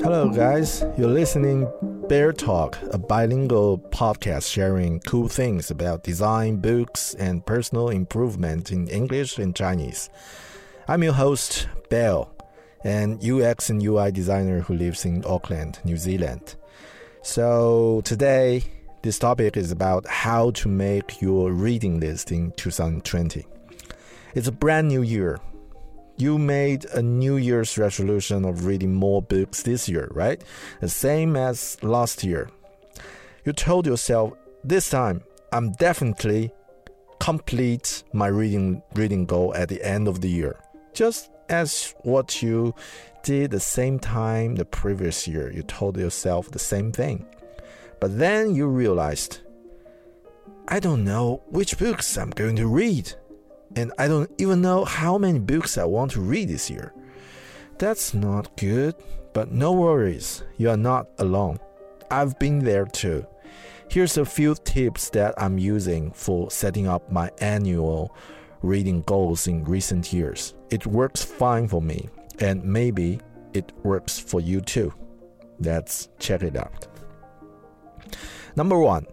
Hello, guys. You're listening Bear Talk, a bilingual podcast sharing cool things about design, books, and personal improvement in English and Chinese. I'm your host, Bell, an UX and UI designer who lives in Auckland, New Zealand. So today, this topic is about how to make your reading list in 2020. It's a brand new year, you made a New Year's resolution of reading more books this year, right? The same as last year. You told yourself, this time I'm definitely complete my reading reading goal at the end of the year. Just as what you did the same time the previous year, you told yourself the same thing. But then you realized, I don't know which books I'm going to read and I don't even know how many books I want to read this year. That's not good, but no worries, you are not alone. I've been there too. Here's a few tips that I'm using for setting up my annual reading goals in recent years. It works fine for me, and maybe it works for you too. Let's check it out. Number one,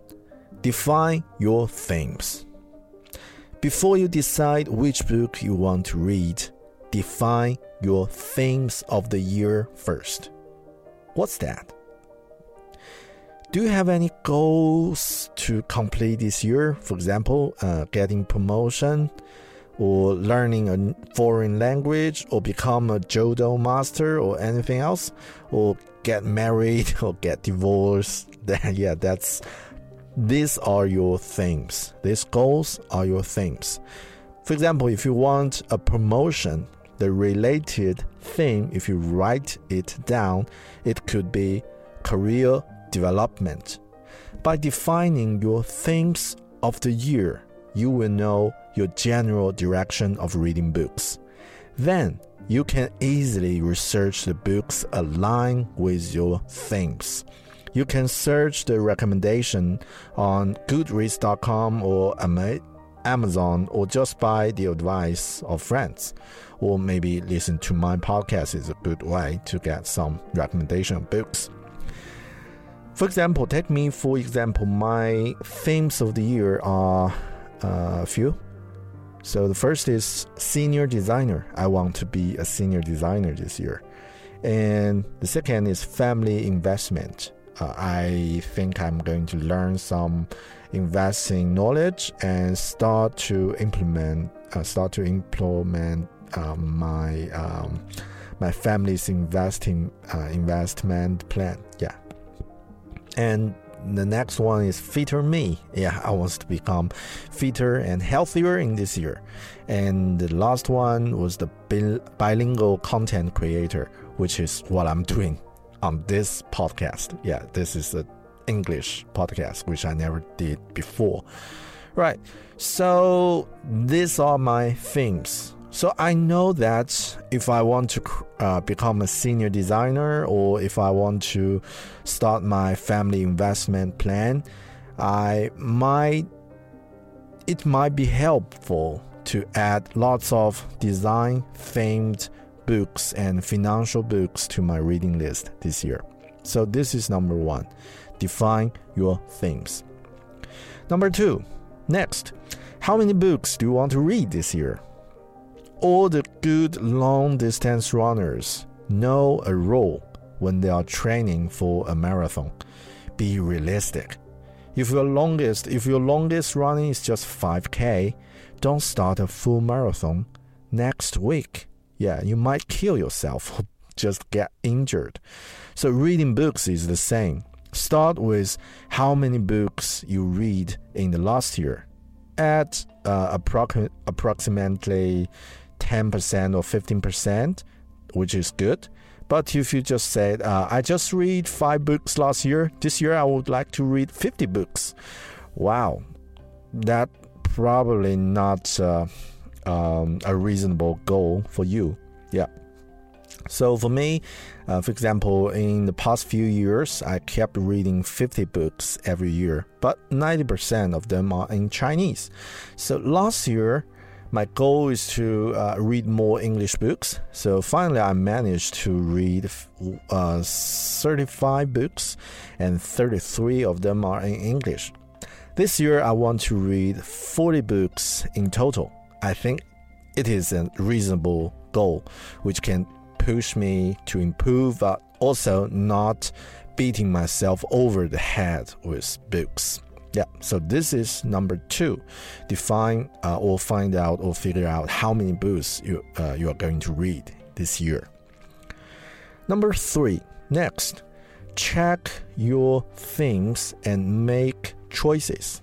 define your themes. Before you decide which book you want to read, define your themes of the year first. What's that? Do you have any goals to complete this year? For example, uh, getting promotion, or learning a foreign language, or become a judo master, or anything else, or get married, or get divorced. yeah, that's these are your themes. These goals are your themes. For example, if you want a promotion, the related theme, if you write it down, it could be career development. By defining your themes of the year, you will know your general direction of reading books. Then you can easily research the books aligned with your themes. You can search the recommendation on Goodreads.com or Amazon or just buy the advice of friends. Or maybe listen to my podcast is a good way to get some recommendation of books. For example, take me for example, my themes of the year are uh, a few. So the first is senior designer. I want to be a senior designer this year. And the second is family investment uh, I think I'm going to learn some investing knowledge and start to implement uh, start to implement um, my um, my family's investing uh, investment plan. Yeah, and the next one is fitter me. Yeah, I want to become fitter and healthier in this year. And the last one was the bilingual content creator, which is what I'm doing on this podcast. Yeah, this is an English podcast, which I never did before. Right. So these are my themes. So I know that if I want to uh, become a senior designer or if I want to start my family investment plan, I might it might be helpful to add lots of design themed books and financial books to my reading list this year. So, this is number one define your themes. Number two, next, how many books do you want to read this year? all the good long distance runners know a rule when they are training for a marathon. Be realistic. If your longest if your longest running is just 5k, don't start a full marathon next week. Yeah, you might kill yourself or just get injured. So reading books is the same. Start with how many books you read in the last year. Add uh, approx- approximately 10% or 15%, which is good. But if you just said, uh, I just read five books last year, this year I would like to read 50 books. Wow, that probably not uh, um, a reasonable goal for you. Yeah. So for me, uh, for example, in the past few years, I kept reading 50 books every year, but 90% of them are in Chinese. So last year, my goal is to uh, read more English books. So finally, I managed to read uh, 35 books, and 33 of them are in English. This year, I want to read 40 books in total. I think it is a reasonable goal, which can push me to improve, but also not beating myself over the head with books. Yeah, so this is number two. Define uh, or find out or figure out how many books you, uh, you are going to read this year. Number three, next, check your themes and make choices.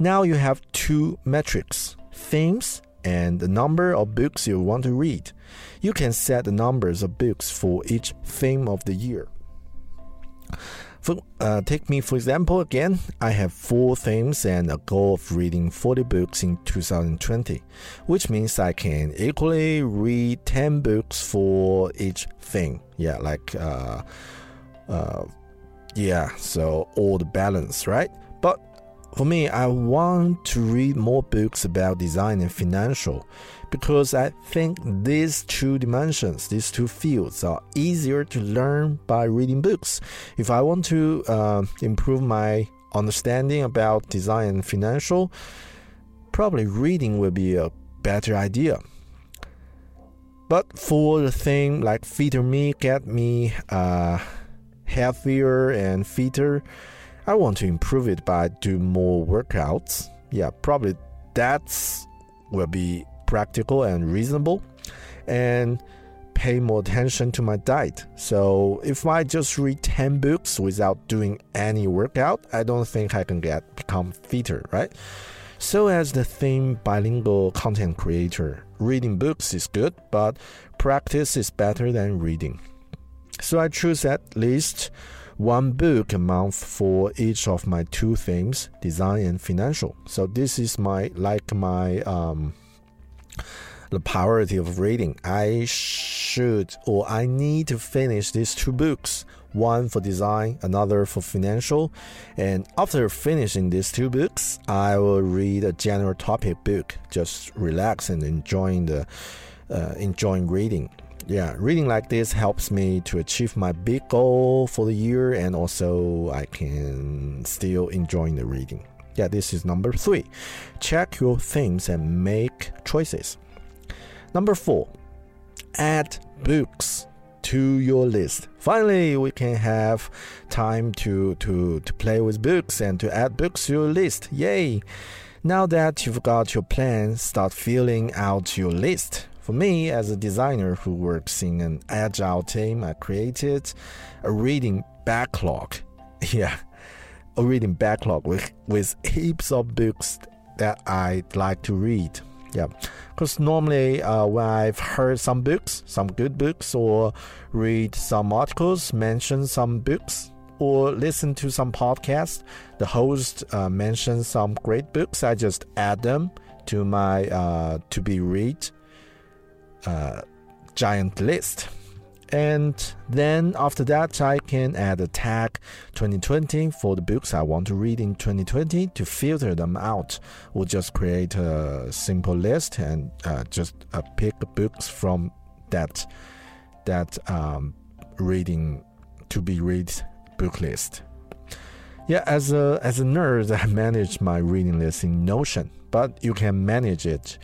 Now you have two metrics themes and the number of books you want to read. You can set the numbers of books for each theme of the year. For, uh, take me for example again, I have four themes and a goal of reading 40 books in 2020, which means I can equally read 10 books for each theme. Yeah, like, uh, uh, yeah, so all the balance, right? But for me, I want to read more books about design and financial because I think these two dimensions, these two fields, are easier to learn by reading books. If I want to uh, improve my understanding about design and financial, probably reading will be a better idea. But for the thing like fitter me, get me uh, healthier and fitter, I want to improve it by do more workouts. Yeah, probably that's will be practical and reasonable and pay more attention to my diet. So if I just read 10 books without doing any workout, I don't think I can get become fitter, right? So as the theme bilingual content creator, reading books is good, but practice is better than reading. So I choose at least one book a month for each of my two themes, design and financial. So this is my like my um, the priority of reading. I should or I need to finish these two books. One for design, another for financial. And after finishing these two books, I will read a general topic book. Just relax and enjoying the uh, enjoying reading yeah, reading like this helps me to achieve my big goal for the year, and also I can still enjoy the reading. Yeah, this is number three. Check your themes and make choices. Number four, add books to your list. Finally, we can have time to, to, to play with books and to add books to your list. Yay! Now that you've got your plan, start filling out your list. For me, as a designer who works in an agile team, I created a reading backlog. Yeah, a reading backlog with, with heaps of books that I'd like to read. Yeah, because normally uh, when I've heard some books, some good books, or read some articles, mention some books, or listen to some podcasts, the host uh, mentions some great books. I just add them to my uh, to be read giant list. And then after that, I can add a tag 2020 for the books I want to read in 2020 to filter them out. Or just create a simple list and uh, just uh, pick books from that that um, reading to be read book list. Yeah, as a as a nerd, I manage my reading list in Notion, but you can manage it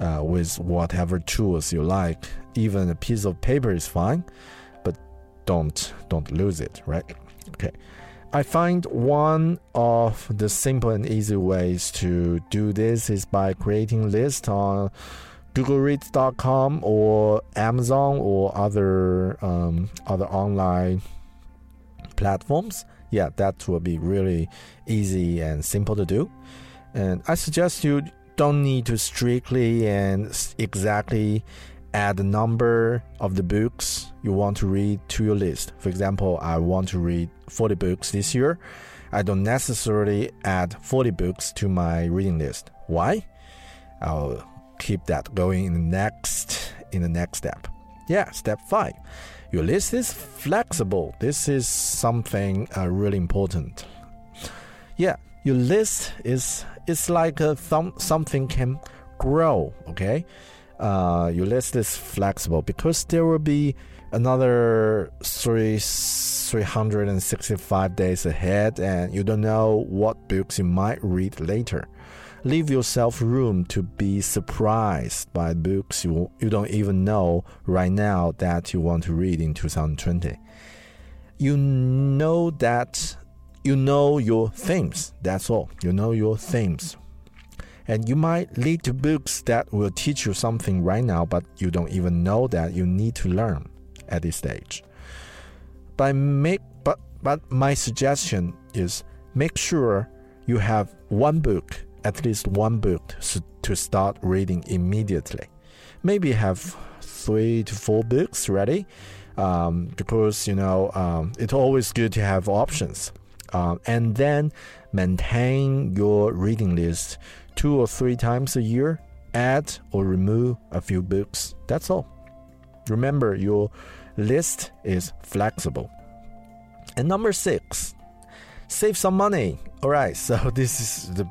uh, with whatever tools you like. Even a piece of paper is fine, but don't don't lose it, right? Okay. I find one of the simple and easy ways to do this is by creating list on Goodreads.com or Amazon or other um, other online platforms. Yeah, that will be really easy and simple to do. And I suggest you don't need to strictly and exactly add the number of the books you want to read to your list. For example, I want to read 40 books this year. I don't necessarily add 40 books to my reading list. Why? I'll keep that going in the next in the next step. Yeah, step 5. Your list is flexible. This is something uh, really important. Yeah, your list is it's like a th- something can grow, okay? Uh, your list is flexible because there will be another three, 365 days ahead and you don't know what books you might read later. Leave yourself room to be surprised by books you, you don't even know right now that you want to read in 2020. You know that you know your themes. That's all. You know your themes. And you might lead to books that will teach you something right now, but you don't even know that you need to learn at this stage. By make, but, but my suggestion is make sure you have one book, at least one book, to start reading immediately. Maybe have three to four books ready, um, because you know um, it's always good to have options. Um, and then maintain your reading list two or three times a year. Add or remove a few books. That's all. Remember, your list is flexible. And number six, save some money. All right, so this is the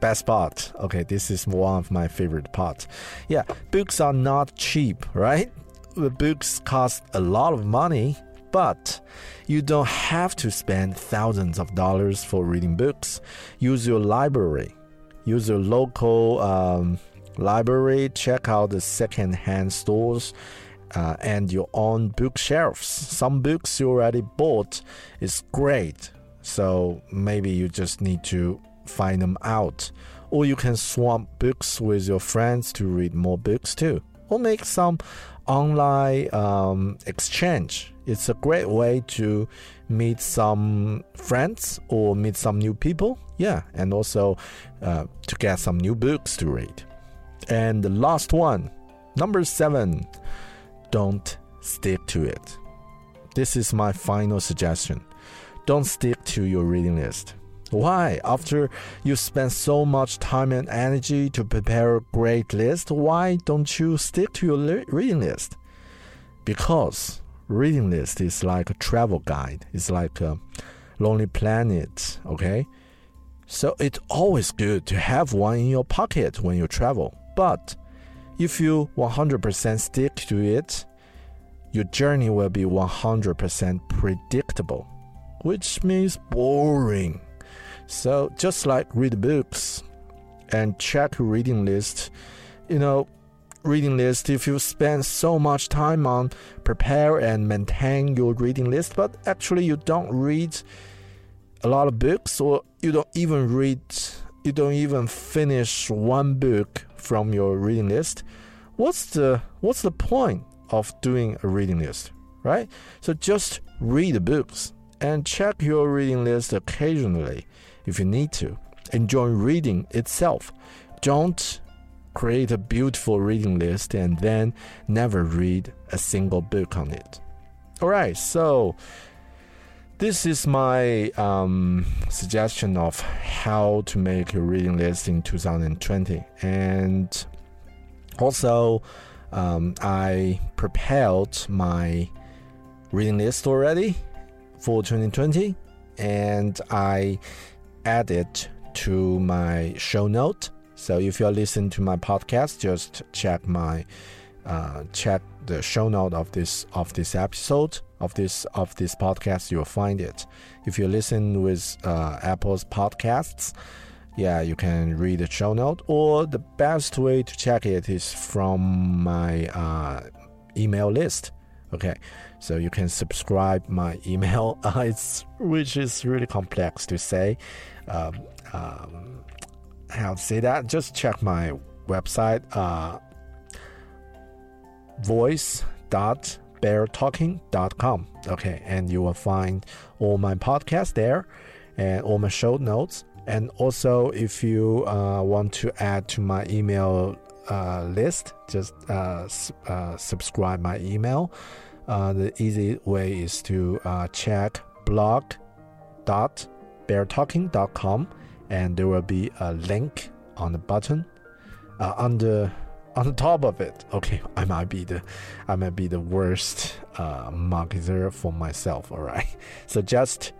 best part. Okay, this is one of my favorite parts. Yeah, books are not cheap, right? The books cost a lot of money, but you don't have to spend thousands of dollars for reading books. Use your library. Use your local um, library. Check out the second-hand stores uh, and your own bookshelves. Some books you already bought is great, so maybe you just need to find them out. Or you can swap books with your friends to read more books too. Or make some online um, exchange. It's a great way to meet some friends or meet some new people. Yeah, and also uh, to get some new books to read. And the last one, number seven, don't stick to it. This is my final suggestion. Don't stick to your reading list. Why? After you spend so much time and energy to prepare a great list, why don't you stick to your reading list? Because reading list is like a travel guide. It's like a lonely planet, okay? So it's always good to have one in your pocket when you travel. But if you 100% stick to it, your journey will be 100% predictable, which means boring. So just like read books and check reading list, you know, reading list if you spend so much time on prepare and maintain your reading list, but actually you don't read a lot of books or you don't even read you don't even finish one book from your reading list, what's the what's the point of doing a reading list, right? So just read the books and check your reading list occasionally if you need to. Enjoy reading itself. Don't create a beautiful reading list and then never read a single book on it. Alright, so this is my um, suggestion of how to make a reading list in 2020. And also, um, I prepared my reading list already for 2020 and I added to my show note. So if you're listening to my podcast, just check my uh, check the show note of this of this episode of this of this podcast. You'll find it. If you listen with uh, Apple's podcasts, yeah, you can read the show note, or the best way to check it is from my uh, email list. Okay, so you can subscribe my email, uh, it's which is really complex to say. Um, um, how to say that? Just check my website, uh, voice.beartalking.com. Okay, and you will find all my podcasts there and all my show notes. And also, if you uh, want to add to my email uh, list, just uh, uh subscribe my email. Uh, the easy way is to uh, check blog.beartalking.com, and there will be a link on the button on the on the top of it. Okay, I might be the I might be the worst marketer for myself. All right, so just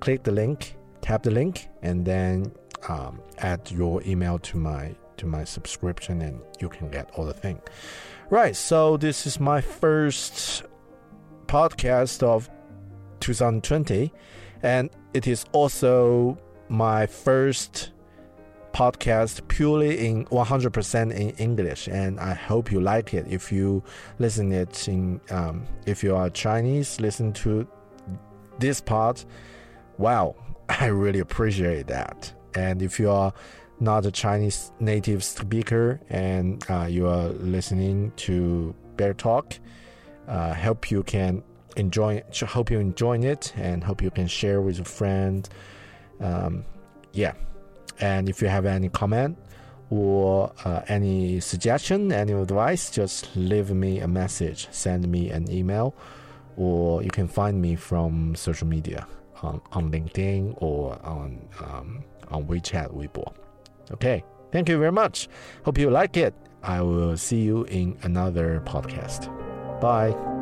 click the link tap the link and then um, add your email to my to my subscription and you can get all the thing right so this is my first podcast of 2020 and it is also my first podcast purely in 100% in english and i hope you like it if you listen it in um, if you are chinese listen to this part wow I really appreciate that. And if you are not a Chinese native speaker and uh, you are listening to Bear Talk, uh, hope you can enjoy hope you enjoy it and hope you can share with a friend. Um, yeah. And if you have any comment or uh, any suggestion, any advice, just leave me a message, send me an email, or you can find me from social media on, on LinkedIn or on um, on WeChat, Weibo. Okay, thank you very much. Hope you like it. I will see you in another podcast. Bye.